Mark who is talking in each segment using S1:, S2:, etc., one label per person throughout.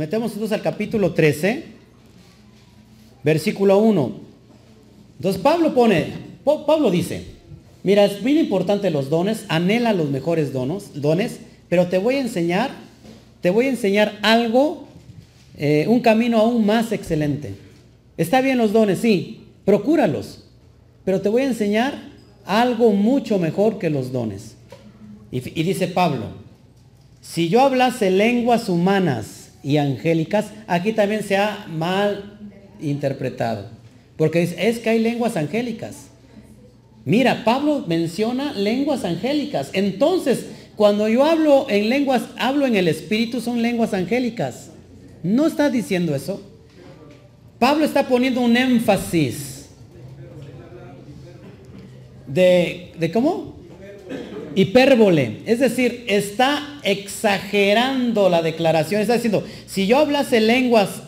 S1: Metemos entonces al capítulo 13, versículo 1. Entonces Pablo pone, Pablo dice, mira, es bien importante los dones, anhela los mejores donos, dones, pero te voy a enseñar, te voy a enseñar algo, eh, un camino aún más excelente. Está bien los dones, sí, procúralos, pero te voy a enseñar algo mucho mejor que los dones. Y dice Pablo, si yo hablase lenguas humanas y angélicas, aquí también se ha mal interpretado. Porque es, que hay lenguas angélicas. Mira, Pablo menciona lenguas angélicas. Entonces, cuando yo hablo en lenguas, hablo en el Espíritu, son lenguas angélicas. No está diciendo eso. Pablo está poniendo un énfasis de, ¿de cómo? Hipérbole. Es decir, está exagerando la declaración. Está diciendo, si yo hablase lenguas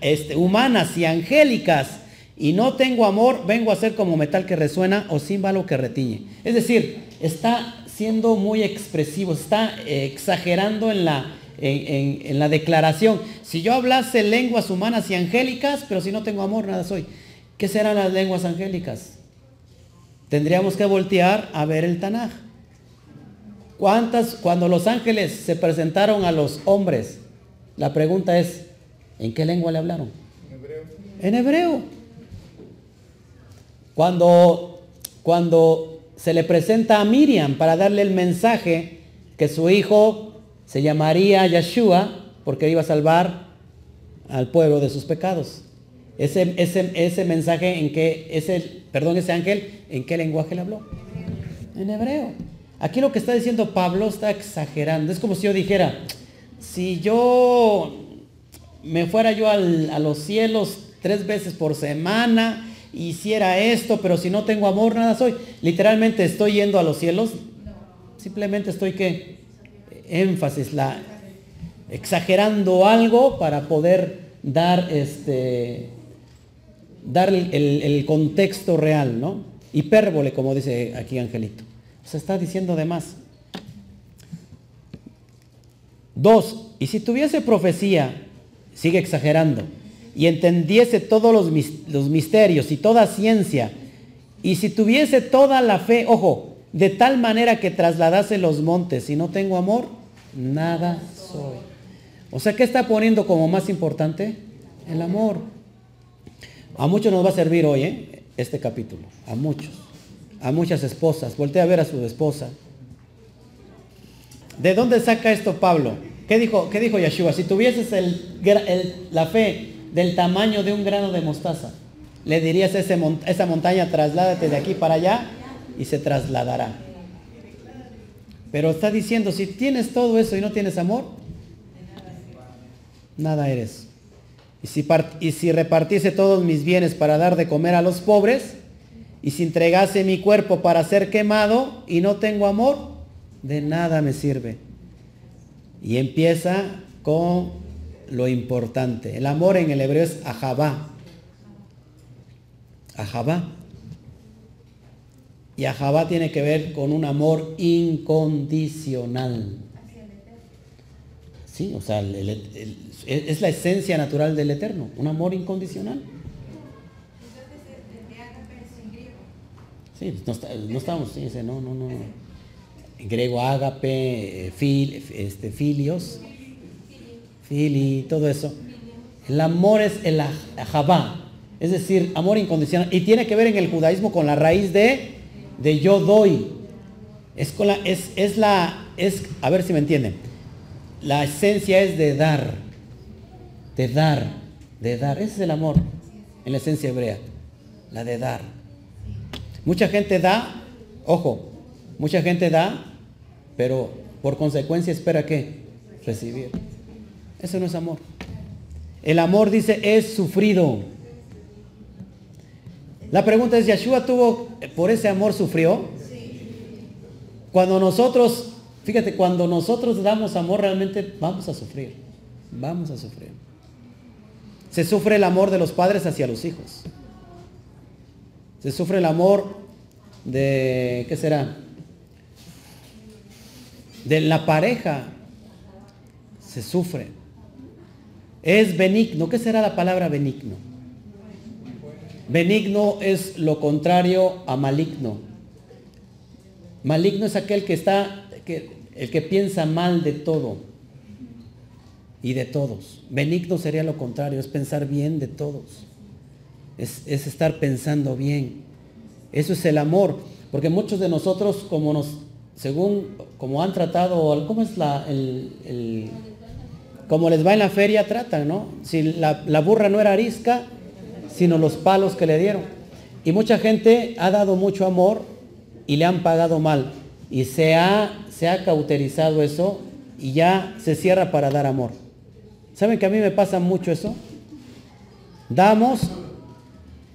S1: este, humanas y angélicas y no tengo amor, vengo a ser como metal que resuena o címbalo que retiñe. Es decir, está siendo muy expresivo, está exagerando en la, en la declaración. Si yo hablase lenguas humanas y angélicas, pero si no tengo amor, nada soy. ¿Qué serán las lenguas angélicas? Tendríamos que voltear a ver el Tanaj. ¿Cuántas, cuando los ángeles se presentaron a los hombres, la pregunta es, ¿en qué lengua le hablaron? En hebreo. En hebreo. Cuando, cuando se le presenta a Miriam para darle el mensaje que su hijo se llamaría Yeshua porque iba a salvar al pueblo de sus pecados. Ese, ese, ese mensaje en que, ese, perdón, ese ángel, ¿en qué lenguaje le habló? En hebreo. Aquí lo que está diciendo Pablo está exagerando. Es como si yo dijera, si yo me fuera yo a los cielos tres veces por semana, hiciera esto, pero si no tengo amor, nada soy. Literalmente estoy yendo a los cielos. Simplemente estoy que énfasis, la, exagerando algo para poder dar este dar el, el, contexto real, ¿no? Hipérbole, como dice aquí Angelito. Se está diciendo de más. Dos, y si tuviese profecía, sigue exagerando, y entendiese todos los, misterios y toda ciencia, y si tuviese toda la fe, ojo, de tal manera que trasladase los montes, y no tengo amor, nada soy. O sea, ¿qué está poniendo como más importante? El amor. A muchos nos va a servir hoy ¿eh? este capítulo, a muchos, a muchas esposas. Voltea a ver a su esposa. ¿De dónde saca esto Pablo? ¿Qué dijo, qué dijo Yeshua? Si tuvieses la fe del tamaño de un grano de mostaza, le dirías a ese, esa montaña, trasládate de aquí para allá y se trasladará. Pero está diciendo, si tienes todo eso y no tienes amor, nada eres. Y si, y si repartiese todos mis bienes para dar de comer a los pobres, y si entregase mi cuerpo para ser quemado y no tengo amor, de nada me sirve. Y empieza con lo importante. El amor en el hebreo es ajabá. Ajabá. Y ajabá tiene que ver con un amor incondicional. Sí, o sea, es la esencia natural del Eterno, un amor incondicional. Sí, no, no estamos, sí, no, no, no. Griego ágape, eh, fil, este, filios, fili, todo eso. El amor es el ajabá, es decir, amor incondicional. Y tiene que ver en el judaísmo con la raíz de, de yo doy. Es, con la, es, es la, es, a ver si me entienden. La esencia es de dar, de dar, de dar. Ese es el amor en la esencia hebrea, la de dar. Mucha gente da, ojo, mucha gente da, pero por consecuencia espera que recibir. Eso no es amor. El amor dice es sufrido. La pregunta es, ¿Yeshua tuvo, por ese amor sufrió? Cuando nosotros, fíjate, cuando nosotros damos amor realmente vamos a sufrir. Vamos a sufrir. Se sufre el amor de los padres hacia los hijos. Se sufre el amor de, ¿qué será? De la pareja. Se sufre. Es benigno. ¿Qué será la palabra benigno? Benigno es lo contrario a maligno. Maligno es aquel que está, que, el que piensa mal de todo y de todos. Benigno sería lo contrario, es pensar bien de todos. Es, estar pensando bien. Eso es el amor. Porque muchos de nosotros, como nos, según, como han tratado, ¿cómo es la, el, como les va en la feria, tratan, ¿no? Si la, la burra no era arisca, sino los palos que le dieron. Y mucha gente ha dado mucho amor y le han pagado mal. Y se ha, se ha cauterizado eso y ya se cierra para dar amor. ¿Saben que a mí me pasa mucho eso? Damos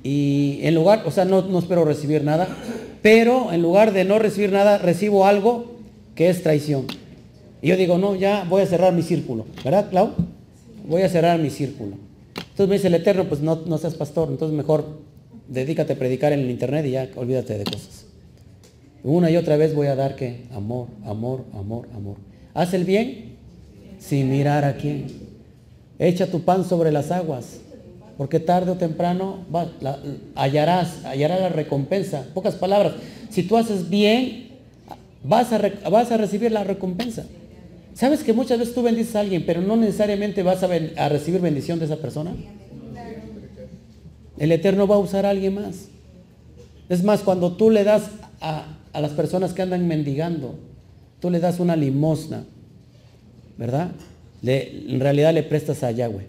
S1: y en lugar, o sea, no, no espero recibir nada, pero en lugar de no recibir nada, recibo algo que es traición. Y yo digo, no, ya voy a cerrar mi círculo, ¿verdad, Clau? Voy a cerrar mi círculo. Entonces me dice el Eterno, pues no, no seas pastor, entonces mejor dedícate a predicar en el internet y ya olvídate de cosas. Una y otra vez voy a dar que amor, amor, amor, amor. Haz el bien sin mirar a quién. Echa tu pan sobre las aguas, porque tarde o temprano hallarás, hallarás la recompensa. Pocas palabras, si tú haces bien, vas a, vas a recibir la recompensa. ¿Sabes que muchas veces tú bendices a alguien, pero no necesariamente vas a, recibir bendición de esa persona? El Eterno va a usar a alguien más. Es más, cuando tú le das a, a las personas que andan mendigando, tú le das una limosna, ¿verdad? en realidad le prestas a Yahweh.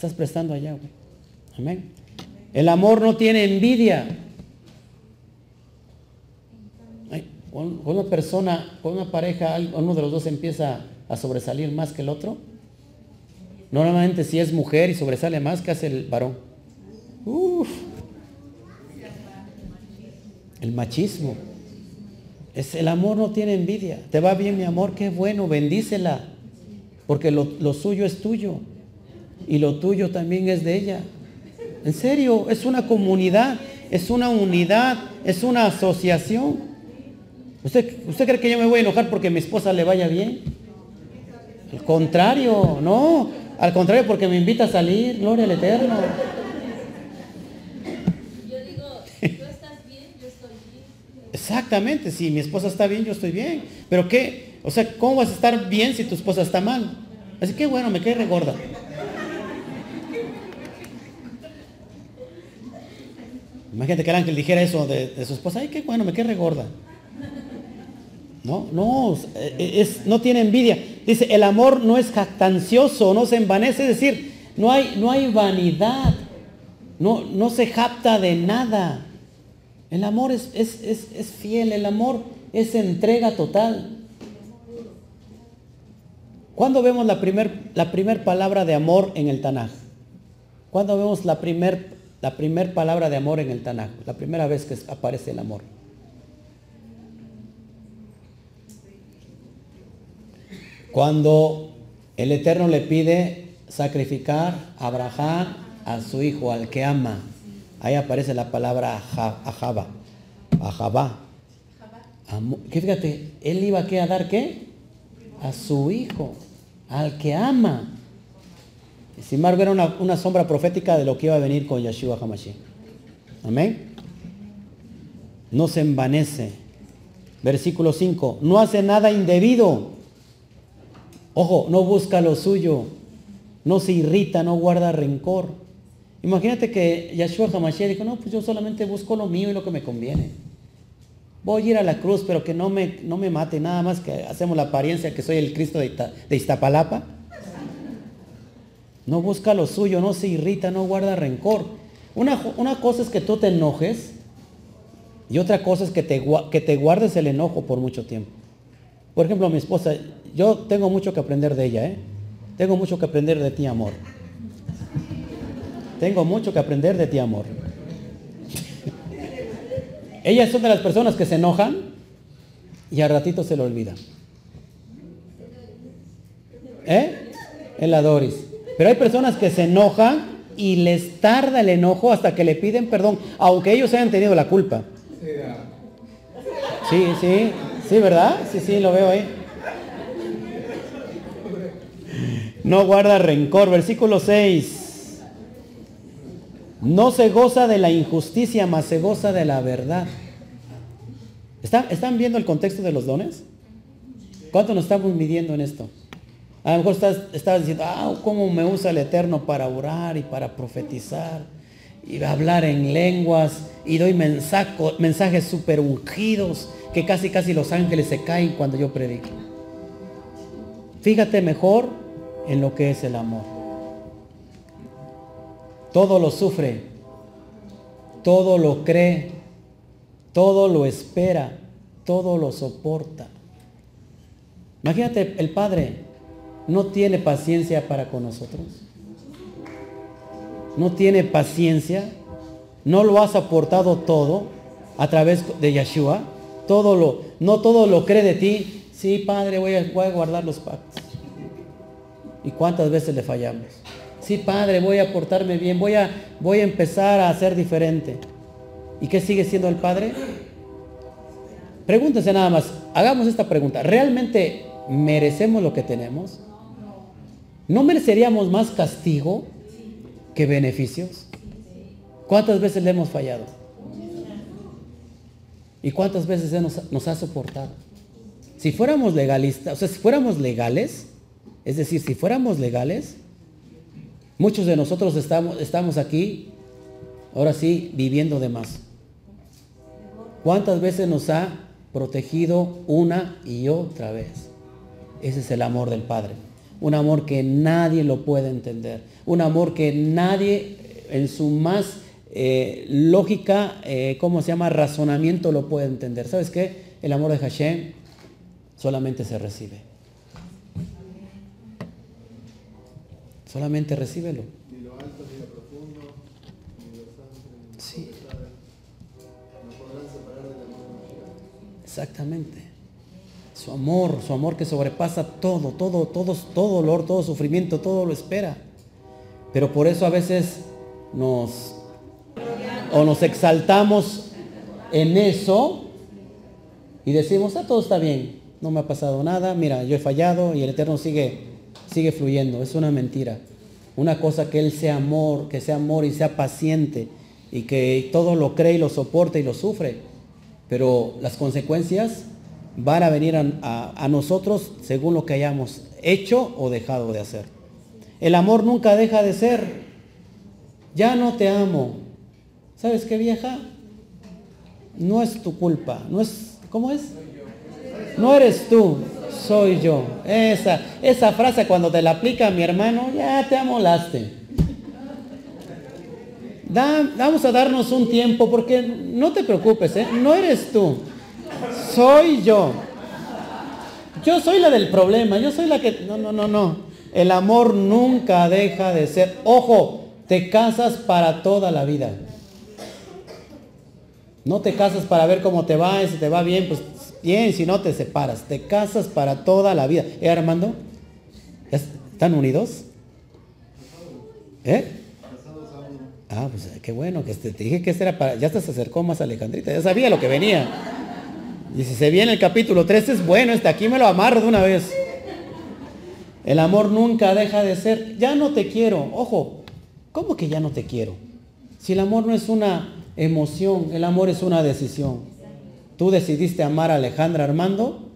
S1: Estás prestando a Yahweh. Amén. El amor no tiene envidia. Una persona, cuando una pareja, uno de los dos empieza a sobresalir más que el otro, normalmente si es mujer y sobresale más, ¿qué hace el varón? El machismo. Es, el amor no tiene envidia. Te va bien mi amor, qué bueno, bendícela porque lo, suyo es tuyo y lo tuyo también es de ella. En serio, es una comunidad, es una unidad, es una asociación. ¿Usted, ¿Usted cree que yo me voy a enojar porque mi esposa le vaya bien? Al contrario, no. Al contrario, porque me invita a salir, gloria al Eterno. Yo digo, tú estás bien, yo estoy bien. Exactamente, si mi esposa está bien, yo estoy bien. Pero ¿qué? O sea, ¿cómo vas a estar bien si tu esposa está mal? Así que bueno, me cae regorda. Imagínate que el ángel dijera eso de, su esposa, ay, qué bueno, me cae regorda. No, no, es, no tiene envidia. Dice, el amor no es jactancioso, no se envanece, es decir, no hay, no hay vanidad, no, no se jacta de nada. El amor es, es, es fiel, el amor es entrega total. ¿Cuándo vemos la primera la primer palabra de amor en el Tanaj? ¿Cuándo vemos la primera la primer palabra de amor en el Tanaj? La primera vez que aparece el amor. Cuando el Eterno le pide sacrificar a Abraham a su hijo, al que ama. Ahí aparece la palabra ajaba. Ajaba. Que fíjate, él iba a dar qué? A su hijo al que ama. Sin embargo, era una, sombra profética de lo que iba a venir con Yeshua Hamashiach. Amén. No se envanece. Versículo 5. No hace nada indebido. Ojo, no busca lo suyo. No se irrita, no guarda rencor. Imagínate que Yeshua Hamashiach dijo, no, pues yo solamente busco lo mío y lo que me conviene. Voy a ir a la cruz, pero que no me, no me mate, nada más que hacemos la apariencia que soy el Cristo de, Iztapalapa. No busca lo suyo, no se irrita, no guarda rencor. Una, una cosa es que tú te enojes y otra cosa es que te, que te guardes el enojo por mucho tiempo. Por ejemplo, mi esposa, yo tengo mucho que aprender de ella, ¿eh? Tengo mucho que aprender de ti, amor. Tengo mucho que aprender de ti, amor. Ellas son de las personas que se enojan y al ratito se lo olvidan. ¿Eh? En la Doris. Pero hay personas que se enojan y les tarda el enojo hasta que le piden perdón, aunque ellos hayan tenido la culpa. Sí, sí, sí, ¿verdad? Sí, sí, lo veo ahí. No guarda rencor. Versículo 6. No se goza de la injusticia, mas se goza de la verdad. ¿Están, ¿Están viendo el contexto de los dones? ¿Cuánto nos estamos midiendo en esto? A lo mejor estás, estás diciendo, ah, cómo me usa el Eterno para orar y para profetizar y hablar en lenguas y doy mensajes super ungidos que casi casi los ángeles se caen cuando yo predico. Fíjate mejor en lo que es el amor. Todo lo sufre, todo lo cree, todo lo espera, todo lo soporta. Imagínate, el Padre no tiene paciencia para con nosotros. No tiene paciencia. No lo ha soportado todo a través de Yeshua. Todo lo, no todo lo cree de ti. Sí, Padre, voy a, voy a guardar los pactos. ¿Y cuántas veces le fallamos? Sí, Padre, voy a portarme bien, voy a, voy a empezar a ser diferente. ¿Y qué sigue siendo el Padre? Pregúntense nada más, hagamos esta pregunta. ¿Realmente merecemos lo que tenemos? ¿No mereceríamos más castigo que beneficios? ¿Cuántas veces le hemos fallado? ¿Y cuántas veces nos, nos ha soportado? Si fuéramos legalistas, o sea, si fuéramos legales, es decir, si fuéramos legales, muchos de nosotros estamos, estamos aquí, ahora sí, viviendo de más. ¿Cuántas veces nos ha protegido una y otra vez? Ese es el amor del Padre. Un amor que nadie lo puede entender. Un amor que nadie en su más eh, lógica, eh, ¿cómo se llama? Razonamiento lo puede entender. ¿Sabes qué? El amor de Hashem solamente se recibe. Solamente recíbelo. Ni lo alto, ni lo profundo, ni lo santo, sí. no podrán separar del amor de Exactamente. Su amor, su amor que sobrepasa todo, todo, todo, todo dolor, todo sufrimiento, todo lo espera. Pero por eso a veces nos o nos exaltamos en eso y decimos, ah, todo está bien, no me ha pasado nada, mira, yo he fallado y el Eterno sigue sigue fluyendo. Es una mentira. Una cosa que Él sea amor, que sea amor y sea paciente y que todo lo cree y lo soporta y lo sufre. Pero las consecuencias van a venir a, nosotros según lo que hayamos hecho o dejado de hacer. El amor nunca deja de ser. Ya no te amo. ¿Sabes qué vieja? No es tu culpa. No es, ¿cómo es? No eres tú soy yo. Esa, esa frase cuando te la aplica mi hermano, ya te amolaste. vamos a darnos un tiempo porque no te preocupes, ¿eh? no eres tú, soy yo. Yo soy la del problema, yo soy la que... No, no, no, no. El amor nunca deja de ser. Ojo, te casas para toda la vida. No te casas para ver cómo te va, si te va bien, pues Bien, si no te separas, te casas para toda la vida. ¿Eh, Armando? ¿Están unidos? ¿Eh? Ah, pues qué bueno, que te, dije que este era para... Ya se acercó más Alejandrita, ya sabía lo que venía. Y si se viene el capítulo 3 es bueno, este aquí me lo amarro de una vez. El amor nunca deja de ser, ya no te quiero. Ojo, ¿cómo que ya no te quiero? Si el amor no es una emoción, el amor es una decisión. Tú decidiste amar a Alejandra Armando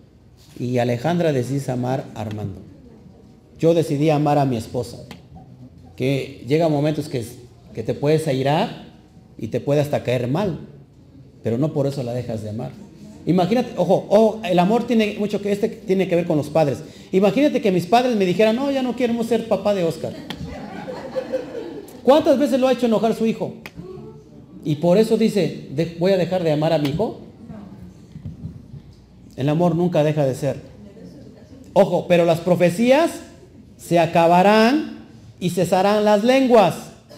S1: y Alejandra decidiste amar a Armando. Yo decidí amar a mi esposa. Que llega momentos que, que te puedes airar y te puede hasta caer mal, pero no por eso la dejas de amar. Imagínate, ojo, el amor tiene mucho que este tiene que ver con los padres. Imagínate que mis padres me dijeran, no, ya no queremos ser papá de Oscar. ¿Cuántas veces lo ha hecho enojar su hijo? Y por eso dice, voy a dejar de amar a mi hijo. El amor nunca deja de ser. Ojo, pero las profecías se acabarán y cesarán las lenguas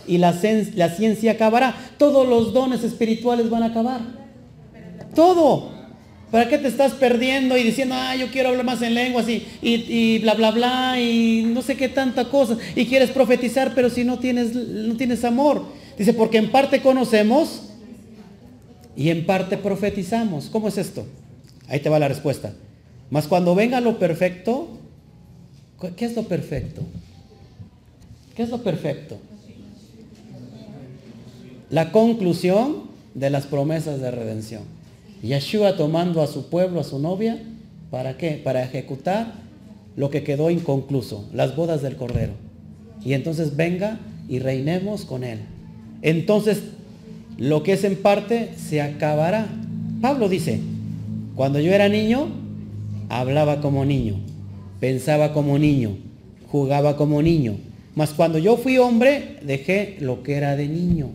S1: y la, la ciencia acabará. Todos los dones espirituales van a acabar. Todo. ¿Para qué te estás perdiendo y diciendo, ah, yo quiero hablar más en lenguas y, y, bla, bla, bla, y no sé qué tanta cosa? Y quieres profetizar, pero si no tienes, no tienes amor. Dice, porque en parte conocemos y en parte profetizamos. ¿Cómo es esto? Ahí te va la respuesta. Mas cuando venga lo perfecto, ¿qué es lo perfecto? ¿Qué es lo perfecto? La conclusión de las promesas de redención. Yeshua tomando a su pueblo, a su novia, ¿para qué? Para ejecutar lo que quedó inconcluso, las bodas del Cordero. Y entonces venga y reinemos con Él. Entonces, lo que es en parte se acabará. Pablo dice, cuando yo era niño, hablaba como niño, pensaba como niño, jugaba como niño. Mas cuando yo fui hombre, dejé lo que era de niño.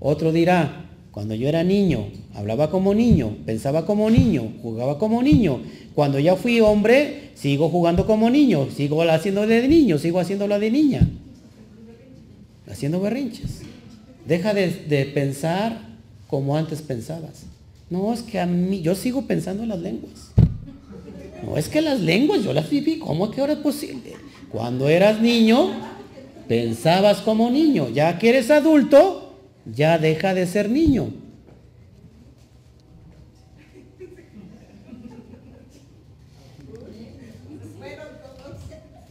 S1: Otro dirá, cuando yo era niño, hablaba como niño, pensaba como niño, jugaba como niño. Cuando ya fui hombre, sigo jugando como niño, sigo haciendo de niño, sigo haciéndolo de niña. Haciendo berrinches. Deja de, pensar como antes pensabas. No, es que a mí, yo sigo pensando en las lenguas. No, es que las lenguas yo las viví. ¿Cómo que ahora es posible? Cuando eras niño, pensabas como niño. Ya que eres adulto, ya deja de ser niño.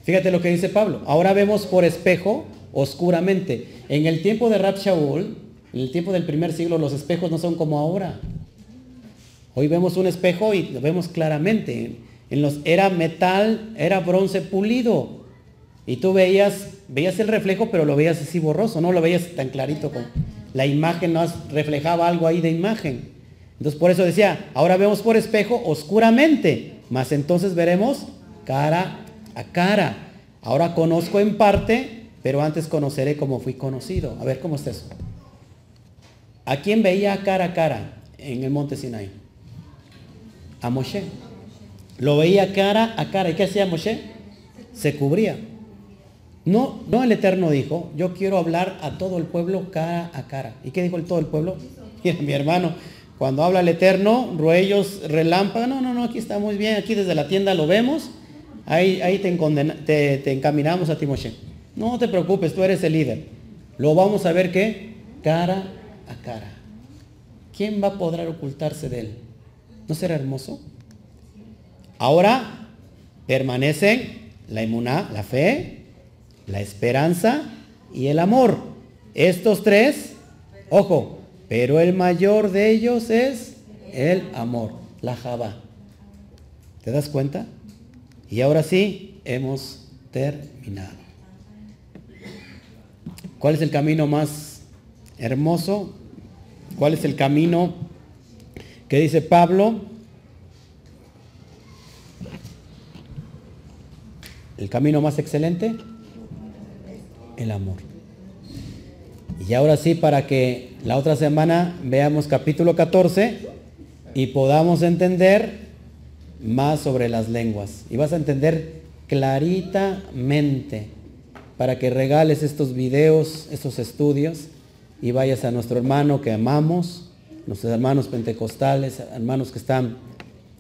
S1: Fíjate lo que dice Pablo. Ahora vemos por espejo oscuramente. En el tiempo de Rab Shaul, en el tiempo del primer siglo, los espejos no son como ahora. Hoy vemos un espejo y lo vemos claramente. En los, era metal, era bronce pulido. Y tú veías, veías el reflejo, pero lo veías así borroso, no lo veías tan clarito. Como, la imagen no reflejaba algo ahí de imagen. Entonces por eso decía, ahora vemos por espejo oscuramente, mas entonces veremos cara a cara. Ahora conozco en parte, pero antes conoceré como fui conocido. A ver, ¿cómo está eso? ¿A quién veía cara a cara en el monte Sinai? A Moshe. Lo veía cara a cara. ¿Y qué hacía Moshe? Se cubría. No, no el Eterno dijo, yo quiero hablar a todo el pueblo cara a cara. ¿Y qué dijo el todo el pueblo? Mi hermano, cuando habla el Eterno, ruellos, relámpagos, no, no, no, aquí está muy bien, aquí desde la tienda lo vemos, ahí, ahí te, encaminamos a Timoshe. No te preocupes, tú eres el líder. Lo vamos a ver que cara a cara. ¿Quién va a poder ocultarse de él? ¿No será hermoso? Ahora permanecen la inmunidad, la fe, la esperanza y el amor. Estos tres, ojo, pero el mayor de ellos es el amor, la Java. ¿Te das cuenta? Y ahora sí, hemos terminado. ¿Cuál es el camino más hermoso? ¿Cuál es el camino que dice Pablo? ¿El camino más excelente? El amor. Y ahora sí, para que la otra semana veamos capítulo 14 y podamos entender más sobre las lenguas. Y vas a entender claritamente para que regales estos videos, estos estudios y vayas a nuestro hermano que amamos, nuestros hermanos pentecostales, hermanos que están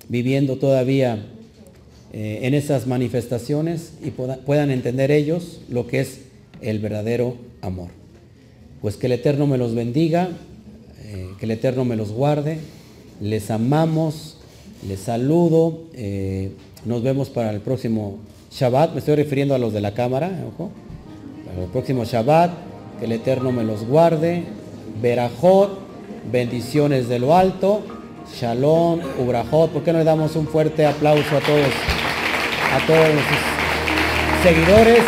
S1: viviendo todavía eh, en esas manifestaciones y puedan entender ellos lo que es el verdadero amor. Pues que el Eterno me los bendiga, eh, que el Eterno me los guarde, les amamos, les saludo, eh, nos vemos para el próximo Shabbat, me estoy refiriendo a los de la cámara, ojo, para el próximo Shabbat, que el Eterno me los guarde, Berajot, bendiciones de lo alto, Shalom, Ubrajot, ¿por qué no le damos un fuerte aplauso a todos, a todos los seguidores?